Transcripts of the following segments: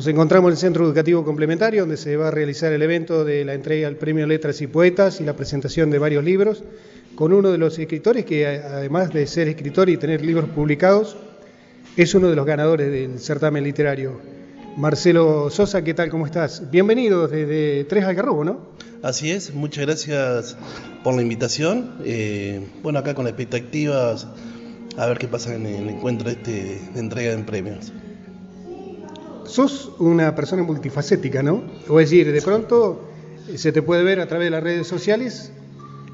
Nos encontramos en el Centro Educativo Complementario, donde se va a realizar el evento de la entrega al Premio Letras y Poetas y la presentación de varios libros, con uno de los escritores que, además de ser escritor y tener libros publicados, es uno de los ganadores del certamen literario. Marcelo Sosa, ¿qué tal? ¿Cómo estás? Bienvenido desde Tres Algarrobo, ¿no? Así es, muchas gracias por la invitación. Eh, bueno, acá con expectativas a ver qué pasa en el encuentro este de entrega de premios. Sos una persona multifacética, ¿no? O es decir, de pronto eh, se te puede ver a través de las redes sociales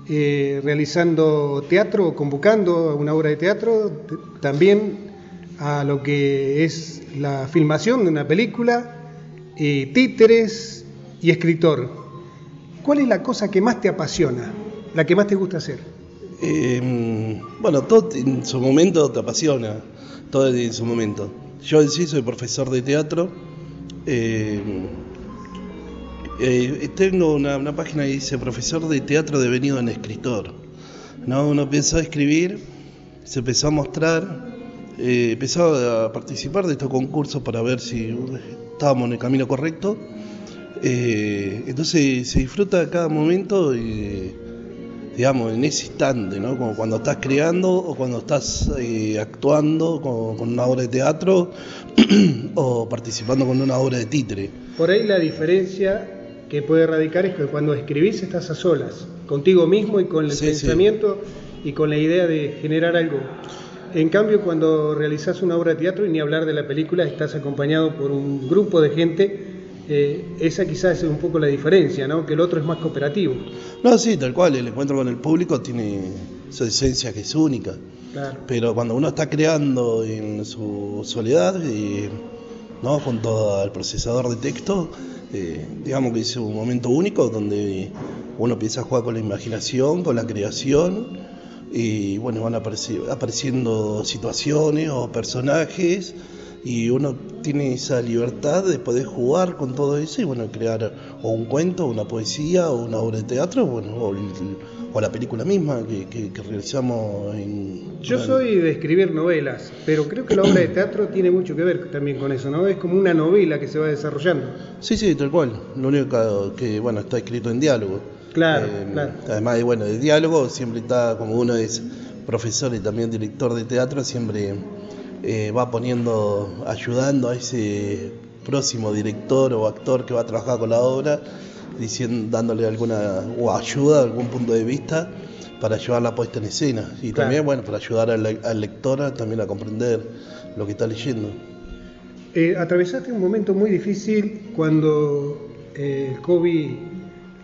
eh, realizando teatro, convocando una obra de teatro, también a lo que es la filmación de una película, eh, títeres y escritor. ¿Cuál es la cosa que más te apasiona, la que más te gusta hacer? bueno, todo en su momento te apasiona, todo en su momento. Yo en sí soy profesor de teatro. Eh, eh, tengo una, página que dice profesor de teatro devenido en escritor. ¿no? Uno empezó a escribir, se empezó a mostrar, eh, empezó a participar de estos concursos para ver si estábamos en el camino correcto. entonces se disfruta cada momento digamos, en ese instante, ¿no? Como cuando estás creando o cuando estás eh, actuando con, una obra de teatro o participando con una obra de títere. Por ahí la diferencia que puede radicar es que cuando escribís estás a solas, contigo mismo y con el pensamiento y con la idea de generar algo. En cambio, cuando realizás una obra de teatro, y ni hablar de la película, estás acompañado por un grupo de gente eh, esa quizás es un poco la diferencia, ¿no? Que el otro es más cooperativo. No, sí, tal cual, el encuentro con el público tiene su esencia que es única. Pero cuando uno está creando en su soledad, eh, ¿no? junto al procesador de texto, eh, digamos que es un momento único donde uno empieza a jugar con la imaginación, con la creación, y bueno, van apareciendo situaciones o personajes y uno tiene esa libertad de poder jugar con todo eso y bueno, crear o un cuento, una poesía o una obra de teatro, bueno, o, la película misma que, realizamos en... Yo soy de escribir novelas, pero creo que la obra de teatro tiene mucho que ver también con eso, ¿no? Es como una novela que se va desarrollando. Sí, sí, tal cual. Lo único que, bueno, está escrito en diálogo. Claro, eh, claro. Además, bueno, de diálogo siempre está, como uno es profesor y también director de teatro, siempre eh, va poniendo, ayudando a ese próximo director o actor que va a trabajar con la obra, diciendo, dándole alguna o ayuda, algún punto de vista para llevar la puesta en escena y también bueno para ayudar al, lector también a comprender lo que está leyendo. Eh, atravesaste un momento muy difícil cuando eh, el COVID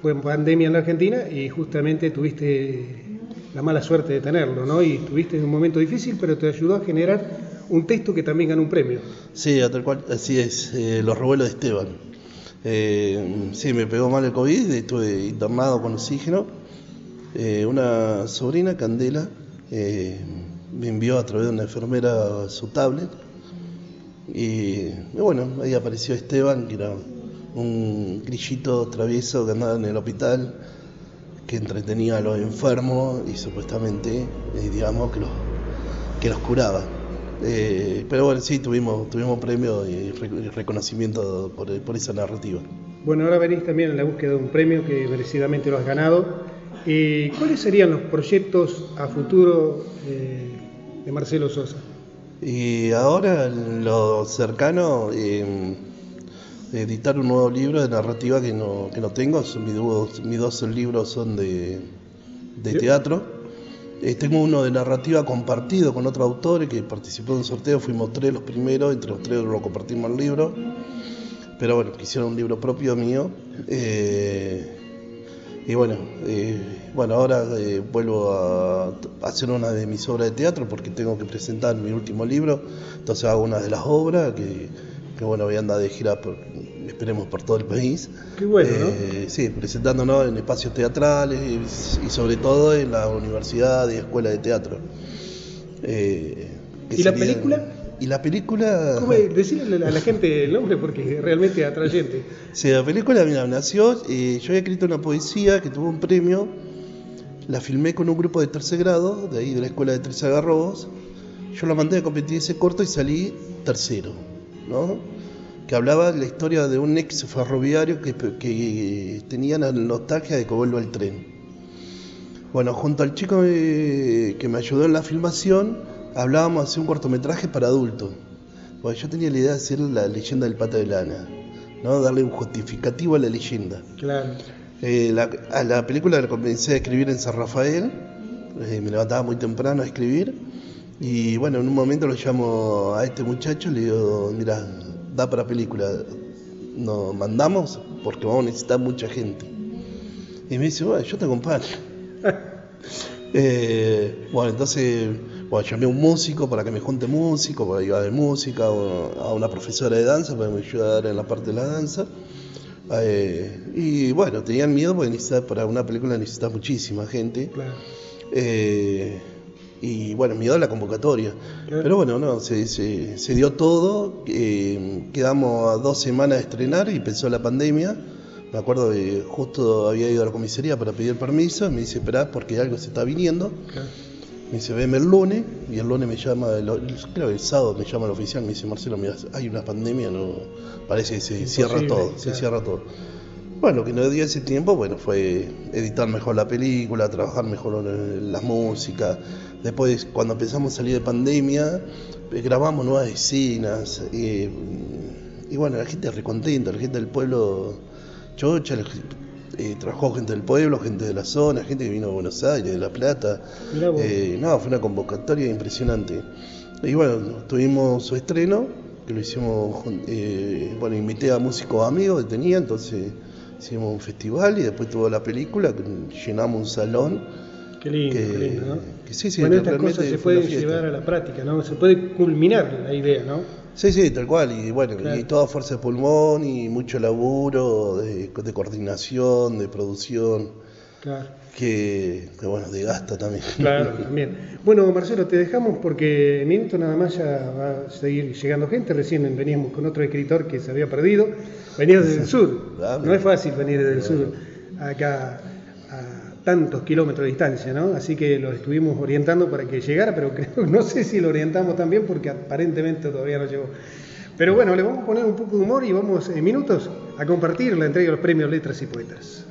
fue en pandemia en la Argentina y justamente tuviste la mala suerte de tenerlo, ¿no? Y tuviste un momento difícil, pero te ayudó a generar un texto que también ganó un premio. Sí, tal cual, así es, eh, Los revuelos de Esteban. Eh, sí, me pegó mal el COVID, estuve internado con oxígeno. Eh, una sobrina, Candela, me envió a través de una enfermera su tablet. Y, bueno, ahí apareció Esteban, que era un grillito travieso que andaba en el hospital, que entretenía a los enfermos y supuestamente, digamos, que los, que los curaba. Eh, pero bueno, sí, tuvimos, tuvimos premio y reconocimiento por, esa narrativa. Bueno, ahora venís también en la búsqueda de un premio que merecidamente lo has ganado. ¿Y ¿Cuáles serían los proyectos a futuro eh, de Marcelo Sosa? Y ahora, lo cercano, eh, editar un nuevo libro de narrativa que no, que no tengo. Mis dos, mis dos libros son de, de teatro. Eh, tengo uno de narrativa compartido con otro autor que participó en un sorteo, fuimos tres los primeros, entre los tres lo compartimos el libro, pero bueno, quisiera un libro propio mío. Eh, y bueno, eh, bueno ahora vuelvo a hacer una de mis obras de teatro porque tengo que presentar mi último libro, entonces hago una de las obras que, que bueno, voy a andar de gira por, esperemos por todo el país. Qué bueno, eh, Sí, presentándonos en espacios teatrales y, sobre todo en la universidad y escuela de teatro. Eh, ¿Y la película? Y la película... ¿Cómo decirle a la gente el nombre porque es realmente atrayente. Sí, la película mira, nació, eh, yo había escrito una poesía que tuvo un premio, la filmé con un grupo de tercer grado, de ahí de la escuela de Tres Agarrobos, yo la mandé a competir ese corto y salí tercero, ¿no? Que hablaba de la historia de un ex ferroviario que, que tenía la nostalgia de que vuelva el tren. Bueno, junto al chico eh, que me ayudó en la filmación, hablábamos de hacer un cortometraje para adultos. Bueno, yo tenía la idea de hacer la leyenda del pata de lana, ¿no? darle un justificativo a la leyenda. Claro. Eh, a la película la comencé a escribir en San Rafael, eh, me levantaba muy temprano a escribir, y bueno, en un momento lo llamo a este muchacho, le digo, mira, da para película, nos mandamos porque vamos a necesitar mucha gente. Y me dice, bueno, yo te acompaño. Eh, bueno, entonces bueno, llamé a un músico para que me junte músico, para ir a ver música, a una profesora de danza para que me ayudara en la parte de la danza. Eh, y bueno, tenían miedo porque para una película necesitas muchísima gente. Eh, y bueno, miedo a la convocatoria. Pero bueno, no, se, se, dio todo. quedamos a dos semanas de estrenar y empezó la pandemia. Me acuerdo que justo había ido a la comisaría para pedir permiso, me dice, esperá porque algo se está viniendo. Me dice, veme el lunes, y el lunes me llama, creo que el sábado me llama el oficial, me dice, Marcelo, mira, hay una pandemia, no parece que se cierra todo, se cierra todo. Bueno, lo que nos dio ese tiempo, bueno, fue editar mejor la película, trabajar mejor las músicas. Después, cuando empezamos a salir de pandemia, eh, grabamos nuevas escenas. Y, y bueno, la gente recontenta, la gente del pueblo chocha, eh, trabajó gente del pueblo, gente de la zona, gente que vino de Buenos Aires, de La Plata. Eh, no, fue una convocatoria impresionante. Y bueno, tuvimos su estreno, que lo hicimos, eh, bueno, invité a músicos amigos que tenía, entonces hicimos un festival y después tuvo la película, llenamos un salón. Qué lindo, qué lindo, ¿no? sí, sí, bueno, estas cosas se pueden llevar a la práctica, ¿no? Se puede culminar la idea, ¿no? Sí, sí, tal cual. Y bueno, y toda fuerza de pulmón y mucho laburo de, coordinación, de producción. Claro. Que, bueno, de gasta también. Claro, también. Bueno, Marcelo, te dejamos porque en minutos nada más ya va a seguir llegando gente. Recién veníamos con otro escritor que se había perdido. Venía desde el sur. No es fácil venir desde el sur acá tantos kilómetros de distancia, ¿no? Así que lo estuvimos orientando para que llegara, pero creo, no sé si lo orientamos también porque aparentemente todavía no llegó. Pero bueno, le vamos a poner un poco de humor y vamos en minutos a compartir la entrega de los premios Letras y Poetas.